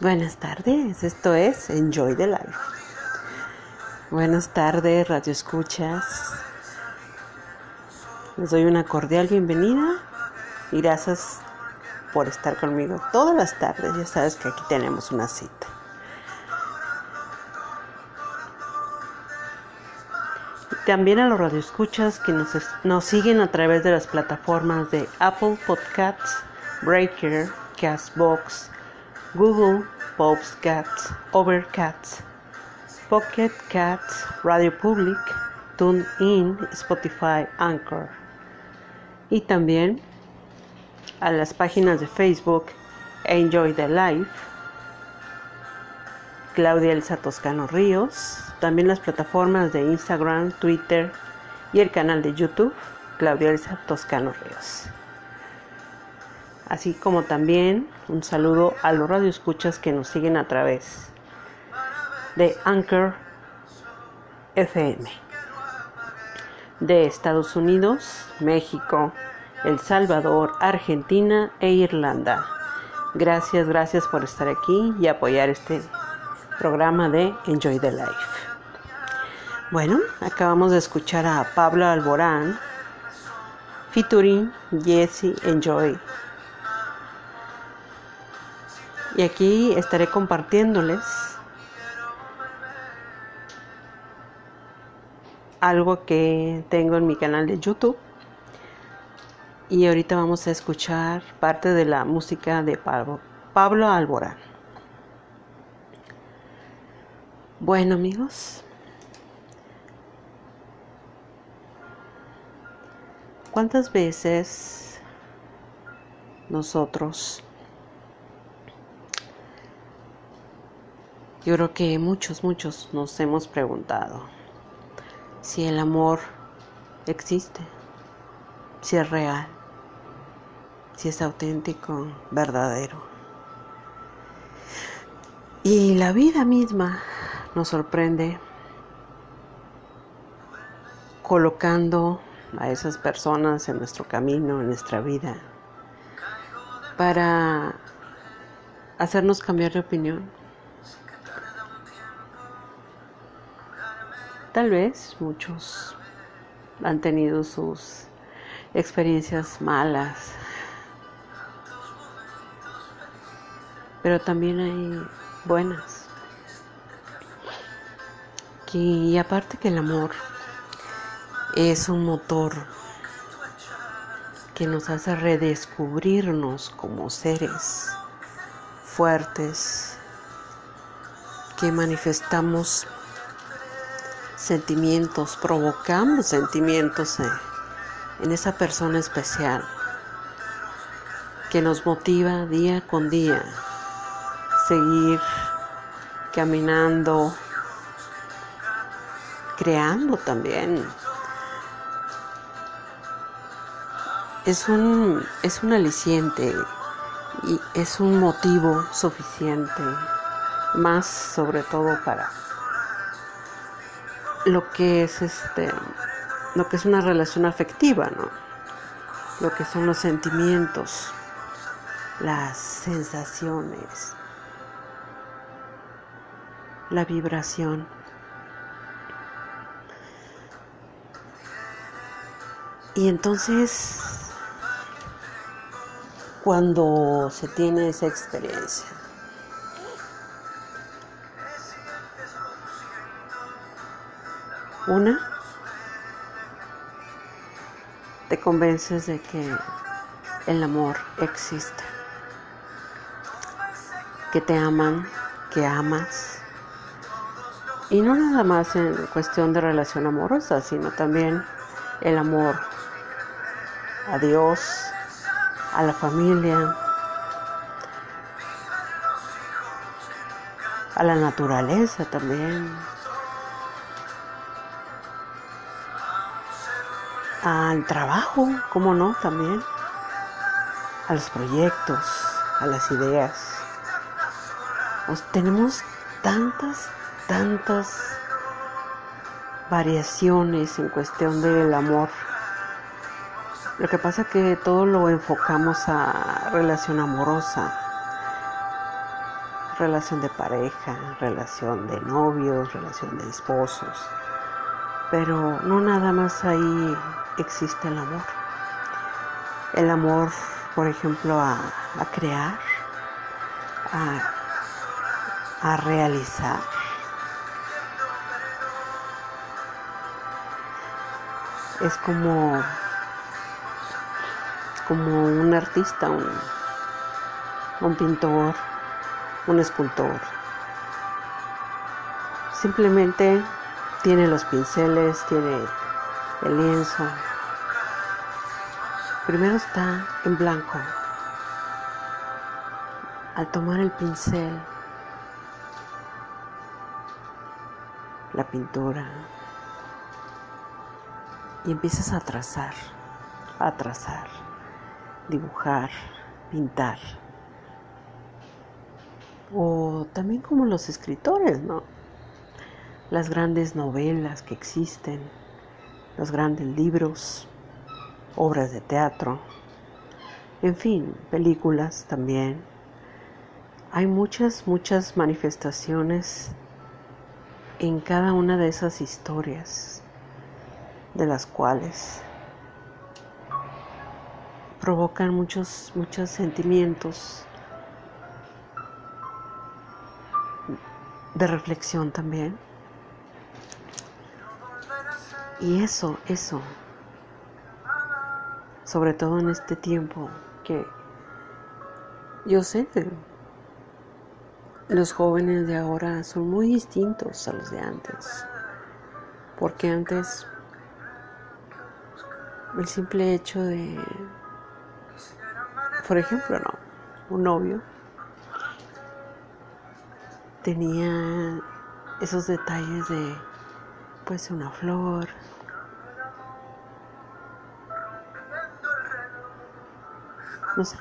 Buenas tardes, esto es Enjoy the Life. Buenas tardes, Radio Escuchas. Les doy una cordial bienvenida y gracias por estar conmigo todas las tardes. Ya sabes que aquí tenemos una cita. También a los radioescuchas que nos, nos siguen a través de las plataformas de Apple Podcasts, Breaker, Castbox, Google Cats, Overcats, Pocket Cats, Radio Public, TuneIn, Spotify, Anchor. Y también a las páginas de Facebook Enjoy the Life, Claudia Elsa Toscano Ríos, también las plataformas de Instagram, Twitter y el canal de YouTube Claudia Elsa Toscano Ríos así como también un saludo a los radioescuchas que nos siguen a través de Anchor FM de Estados Unidos, México, El Salvador, Argentina e Irlanda. Gracias, gracias por estar aquí y apoyar este programa de Enjoy the Life. Bueno, acabamos de escuchar a Pablo Alborán featuring Jesse Enjoy y aquí estaré compartiéndoles algo que tengo en mi canal de YouTube. Y ahorita vamos a escuchar parte de la música de Pablo, Pablo Alborán. Bueno amigos, ¿cuántas veces nosotros Yo creo que muchos, muchos nos hemos preguntado si el amor existe, si es real, si es auténtico, verdadero. Y la vida misma nos sorprende colocando a esas personas en nuestro camino, en nuestra vida, para hacernos cambiar de opinión Tal vez muchos han tenido sus experiencias malas, pero también hay buenas. y aparte que el amor es un motor que nos hace redescubrirnos como seres fuertes que manifestamos sentimientos, provocamos sentimientos en esa persona especial que nos motiva día con día seguir caminando, creando también. Es un, es un aliciente y es un motivo suficiente, más sobre todo para lo que es este, lo que es una relación afectiva, ¿no? Lo que son los sentimientos las sensaciones, la vibración. Y entonces, cuando se tiene esa experiencia, una, te convences de que el amor existe que te aman, que amas. Y no nada más en cuestión de relación amorosa, sino también el amor a Dios, a la familia, a la naturaleza también, al trabajo, como no, también, a los proyectos, a las ideas tenemos tantas, tantas variaciones en cuestión del amor. Lo que pasa es que todo lo enfocamos a relación amorosa, relación de pareja, relación de novios, relación de esposos. Pero no nada más ahí existe el amor. El amor, por ejemplo, a, crear, a a realizar. Es como, como un artista, un, un pintor, un escultor. Simplemente tiene los pinceles, tiene el lienzo. Primero está en blanco. Al tomar el pincel, la pintura y empiezas a trazar, a trazar, dibujar, pintar. O también como los escritores, ¿no? Las grandes novelas que existen, los grandes libros, obras de teatro, en fin, películas también. Hay muchas, muchas manifestaciones en cada una de esas historias, de las cuales provocan muchos, muchos sentimientos de reflexión también. Y eso, eso, sobre todo en este tiempo que yo sé los jóvenes de ahora son muy distintos a los de antes. Porque antes el simple hecho de, por ejemplo, no, un novio tenía esos detalles de, pues, una flor, no sé,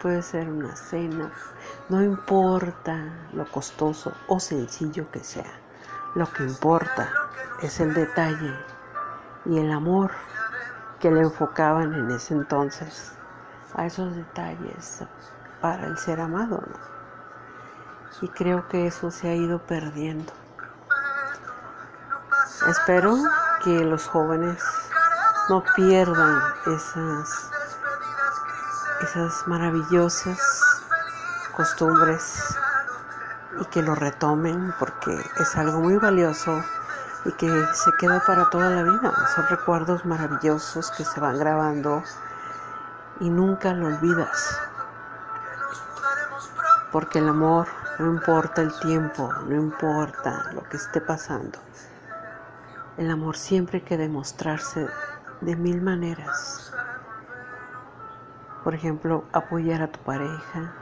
puede ser una cena, no importa lo costoso o sencillo que sea, lo que importa es el detalle y el amor que le enfocaban en ese entonces a esos detalles para el ser amado. Y creo que eso se ha ido perdiendo. Espero que los jóvenes no pierdan esas, esas maravillosas costumbres y que lo retomen porque es algo muy valioso y que se queda para toda la vida. Son recuerdos maravillosos que se van grabando y nunca lo olvidas. Porque el amor no importa el tiempo, no importa lo que esté pasando. El amor siempre hay que demostrarse de mil maneras. Por ejemplo, apoyar a tu pareja,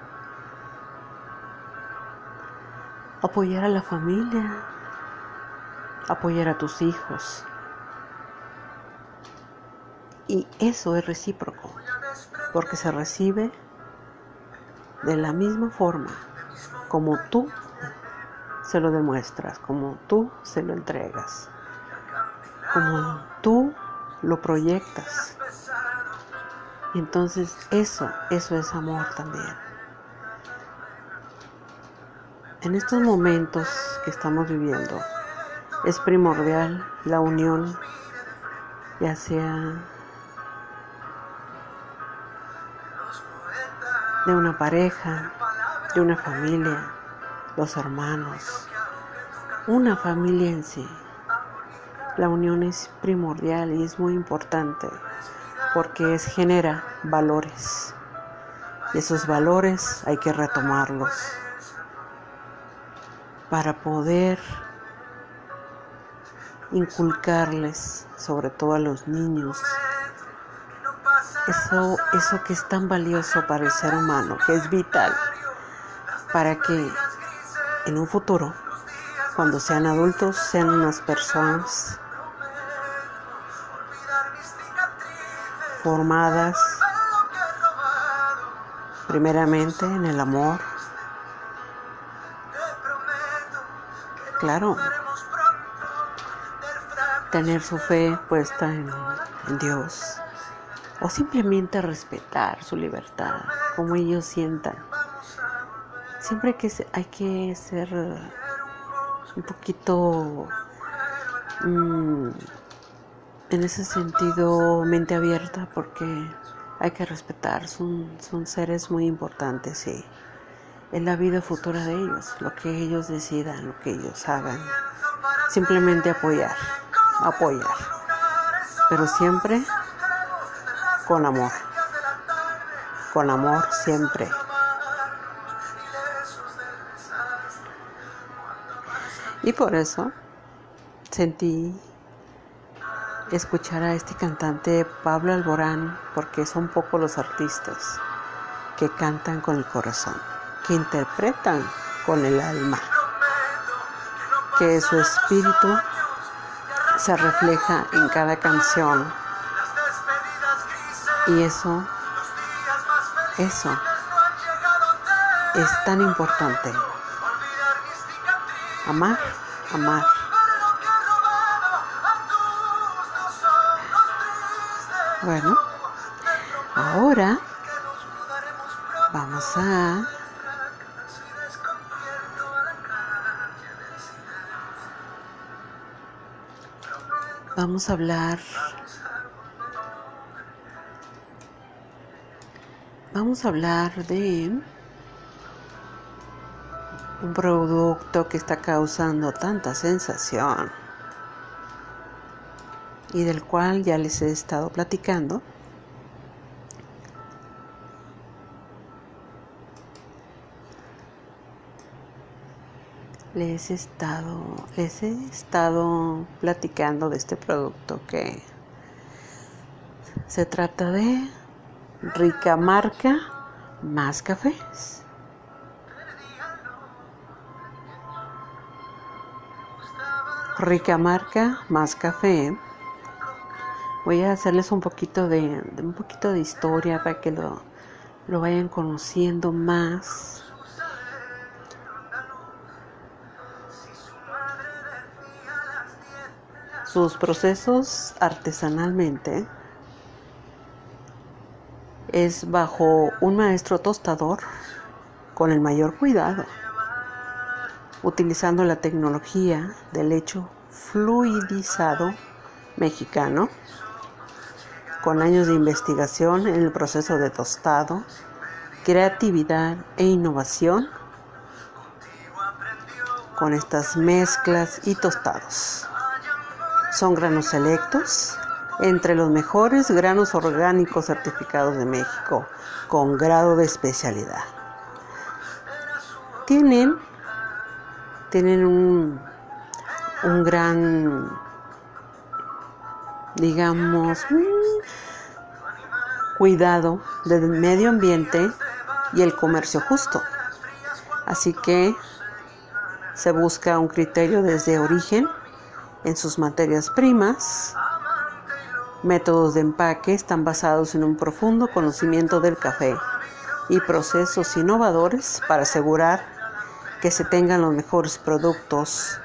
apoyar a la familia, apoyar a tus hijos. Y eso es recíproco, porque se recibe de la misma forma como tú se lo demuestras, como tú se lo entregas, como tú lo proyectas. Y entonces eso, eso es amor también. En estos momentos que estamos viviendo es primordial la unión, ya sea de una pareja, de una familia, los hermanos, una familia en sí. La unión es primordial y es muy importante porque genera valores. Y esos valores hay que retomarlos para poder inculcarles, sobre todo a los niños, eso, eso que es tan valioso para el ser humano, que es vital para que en un futuro, cuando sean adultos, sean unas personas formadas primeramente en el amor. Claro, tener su fe puesta en, Dios o simplemente respetar su libertad, como ellos sientan. Siempre que, hay que ser un poquito mm, en ese sentido mente abierta porque hay que respetar, son, son seres muy importantes y en la vida futura de ellos, lo que ellos decidan, lo que ellos hagan, simplemente apoyar, apoyar, pero siempre con amor, con amor siempre. Y por eso sentí escuchar a este cantante Pablo Alborán, porque son pocos los artistas que cantan con el corazón, que interpretan con el alma, que su espíritu se refleja en cada canción y eso, eso es tan importante. Amar, amar. Bueno, ahora vamos a vamos a hablar vamos a hablar de un producto que está causando tanta sensación y del cual ya les he estado platicando. Les he estado, les he estado platicando de este producto que se trata de rica marca más cafés. Rica marca más café. Voy a hacerles un poquito de, un poquito de historia para que lo, lo vayan conociendo más. Sus procesos artesanalmente es bajo un maestro tostador con el mayor cuidado, utilizando la tecnología del hecho fluidizado mexicano, con años de investigación en el proceso de tostado, creatividad e innovación con estas mezclas y tostados. Son granos selectos entre los mejores granos orgánicos certificados de México con grado de especialidad. Tienen, tienen un, un gran digamos, mm, cuidado del medio ambiente y el comercio justo. Así que se busca un criterio desde origen en sus materias primas. Métodos de empaque están basados en un profundo conocimiento del café y procesos innovadores para asegurar que se tengan los mejores productos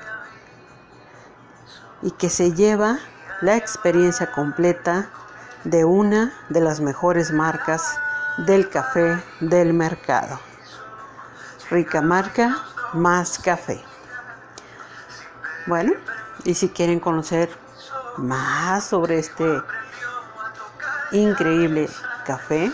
y que se lleva la experiencia completa de una de las mejores marcas del café del mercado. Rica marca, más café. Bueno, y si quieren conocer más sobre este increíble café,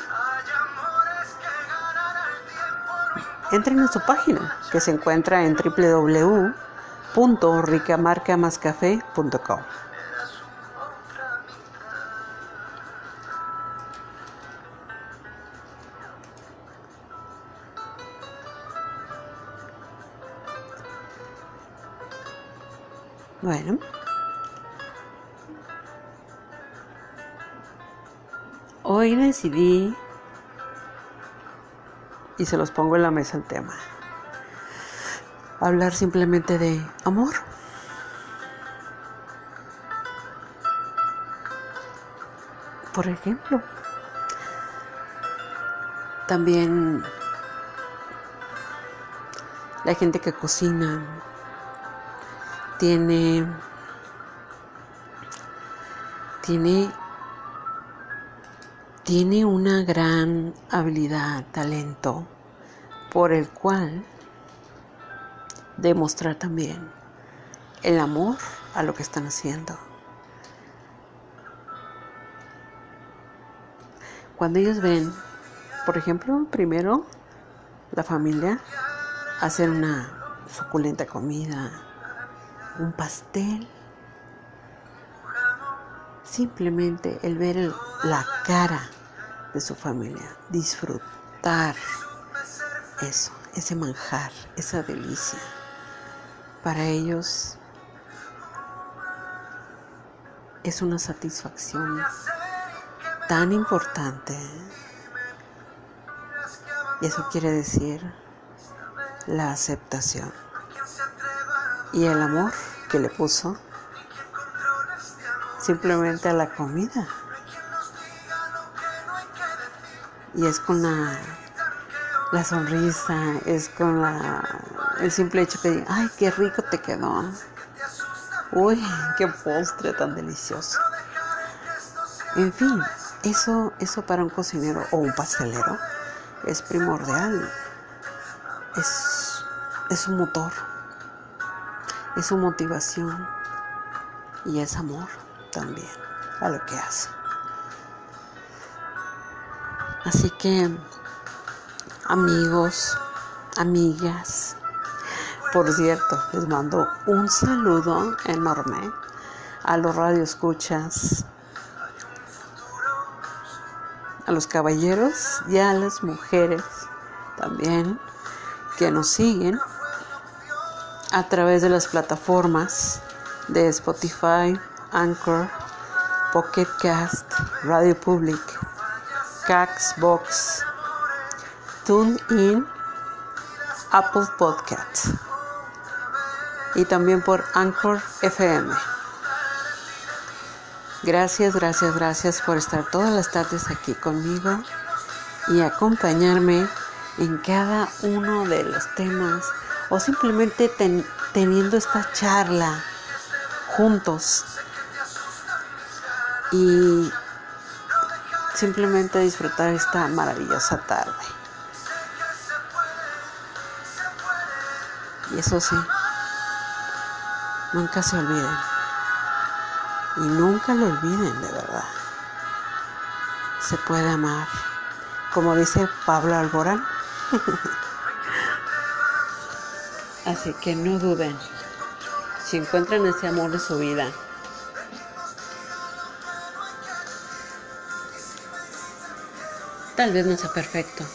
entren en su página que se encuentra en www.ricamarcamascafé.com. Bueno. Hoy decidí, y se los pongo en la mesa el tema, hablar simplemente de amor. Por ejemplo, también la gente que cocina, tiene, tiene, tiene una gran habilidad, talento, por el cual demostrar también el amor a lo que están haciendo. Cuando ellos ven, por ejemplo, primero la familia hacer una suculenta comida, un pastel. Simplemente el ver la cara de su familia, disfrutar eso, ese manjar, esa delicia. Para ellos es una satisfacción tan importante. Y eso quiere decir la aceptación y el amor que le puso simplemente a la comida. Y es con la, la sonrisa, es con la, el simple hecho que ay, qué rico te quedó. Uy, qué postre tan delicioso. En fin, eso, eso para un cocinero o un pastelero es primordial. Es, es un motor es su motivación y es amor también a lo que hace. Así que, amigos, amigas, por cierto, les mando un saludo enorme a los radioescuchas, a los caballeros y a las mujeres también que nos siguen a través de las plataformas de Spotify, Anchor, Pocket Cast, Radio Public, Caxbox, TuneIn, Apple Podcasts y también por Anchor FM. Gracias, gracias, gracias por estar todas las tardes aquí conmigo y acompañarme en cada uno de los temas o simplemente teniendo esta charla juntos y simplemente disfrutar esta maravillosa tarde. Y eso sí, nunca se olviden. Y nunca lo olviden, de verdad. Se puede amar. Como dice Pablo Alborán. Así que no duden. Si encuentran ese amor de su vida, tal vez no sea perfecto.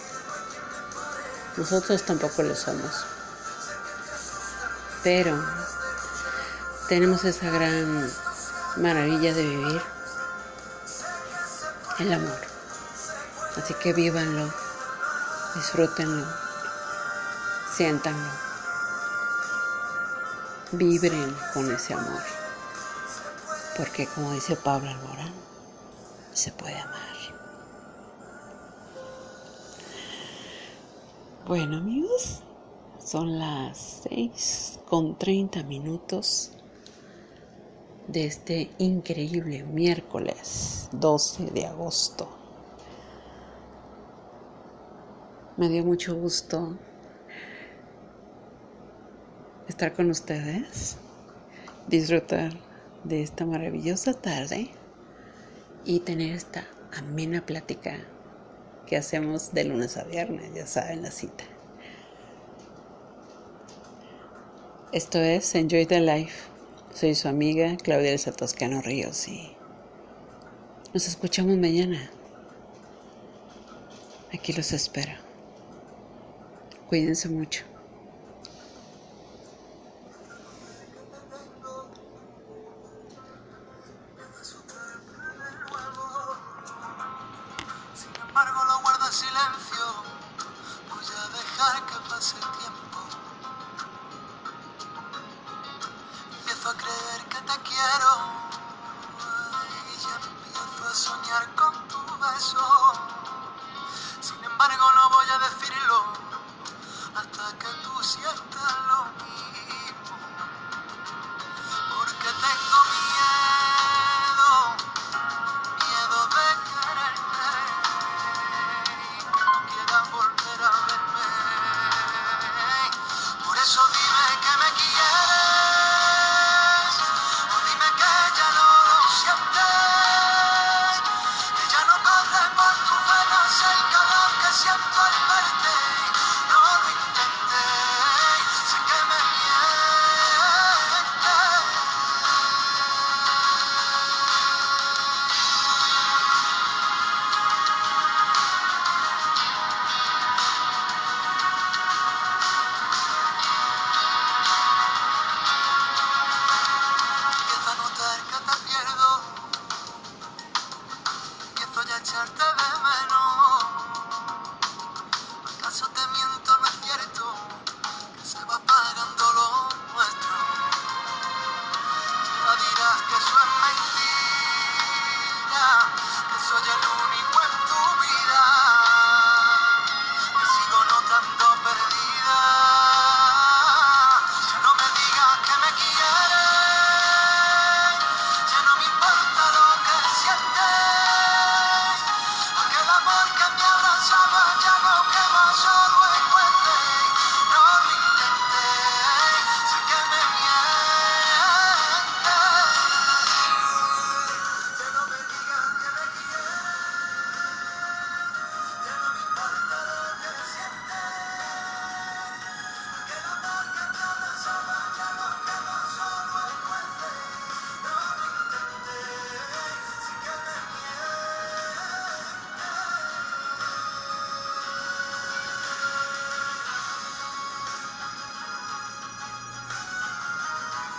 Nosotros tampoco lo somos. Pero tenemos esa gran maravilla de vivir el amor. Así que vívanlo, disfrútenlo, siéntanlo, vibren con ese amor. Porque como dice Pablo Alborán, se puede amar. Bueno amigos, son las 6 con 30 minutos de este increíble miércoles 12 de agosto. Me dio mucho gusto estar con ustedes, disfrutar de esta maravillosa tarde y tener esta amena plática que hacemos de lunes a viernes, ya saben la cita. Esto es Enjoy the Life soy su amiga Claudia Elsa Toscano Ríos y nos escuchamos mañana. Aquí los espero. Cuídense mucho.